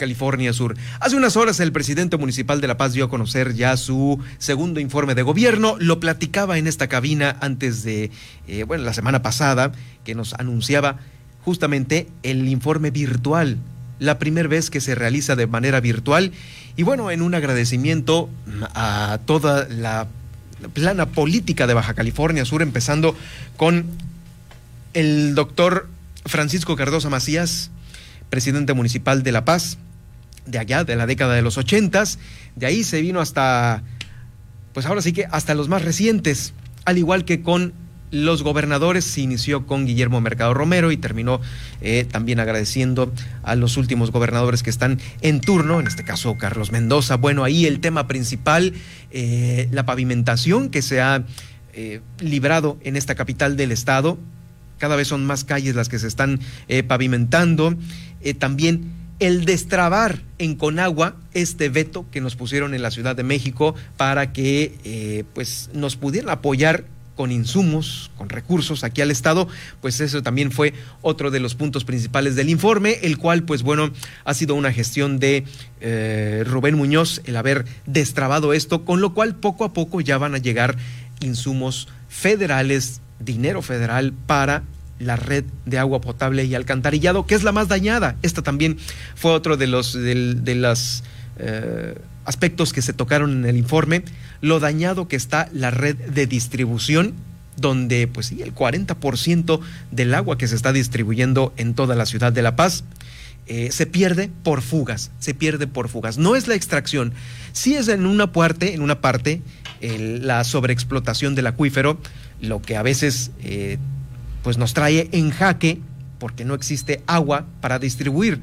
California Sur. Hace unas horas el presidente municipal de La Paz dio a conocer ya su segundo informe de gobierno. Lo platicaba en esta cabina antes de, eh, bueno, la semana pasada, que nos anunciaba justamente el informe virtual, la primera vez que se realiza de manera virtual. Y bueno, en un agradecimiento a toda la plana política de Baja California Sur, empezando con el doctor Francisco Cardosa Macías, presidente municipal de La Paz, de allá, de la década de los ochentas, de ahí se vino hasta, pues ahora sí que hasta los más recientes, al igual que con los gobernadores, se inició con Guillermo Mercado Romero y terminó eh, también agradeciendo a los últimos gobernadores que están en turno, en este caso Carlos Mendoza. Bueno, ahí el tema principal, eh, la pavimentación que se ha eh, librado en esta capital del estado. Cada vez son más calles las que se están pavimentando. también el destrabar en Conagua este veto que nos pusieron en la Ciudad de México para que eh, pues nos pudieran apoyar con insumos, con recursos aquí al Estado, pues eso también fue otro de los puntos principales del informe, el cual, pues bueno, ha sido una gestión de eh, Rubén Muñoz el haber destrabado esto, con lo cual poco a poco ya van a llegar insumos federales, dinero federal para la red de agua potable y alcantarillado, que es la más dañada. Esta también fue otro de los de, los eh, aspectos que se tocaron en el informe, lo dañado que está la red de distribución, donde pues sí, el 40% del agua que se está distribuyendo en toda la ciudad de La Paz eh, se pierde por fugas, se pierde por fugas. No es la extracción, sí es en una parte, en una parte, la sobreexplotación del acuífero, lo que a veces eh, pues nos trae en jaque porque no existe agua para distribuir.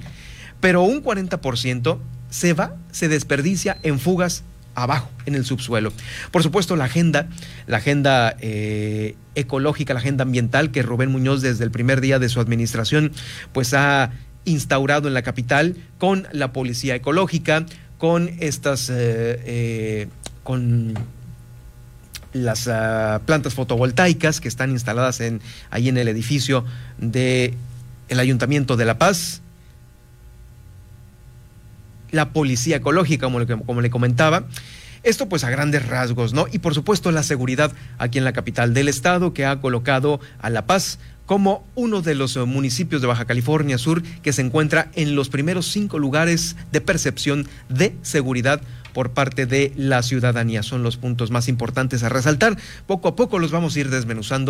Pero un 40% se va, se desperdicia en fugas abajo, en el subsuelo. Por supuesto, la agenda, la agenda eh, ecológica, la agenda ambiental que Rubén Muñoz desde el primer día de su administración, pues ha instaurado en la capital con la policía ecológica, con estas, eh, eh, con las ah, plantas fotovoltaicas que están instaladas en, ahí en el edificio del el Ayuntamiento de La Paz, la policía ecológica, como le, como le comentaba. Esto pues a grandes rasgos, ¿no? Y por supuesto la seguridad aquí en la capital del estado que ha colocado a La Paz como uno de los municipios de Baja California Sur que se encuentra en los primeros cinco lugares de percepción de seguridad por parte de la ciudadanía. Son los puntos más importantes a resaltar. Poco a poco los vamos a ir desmenuzando.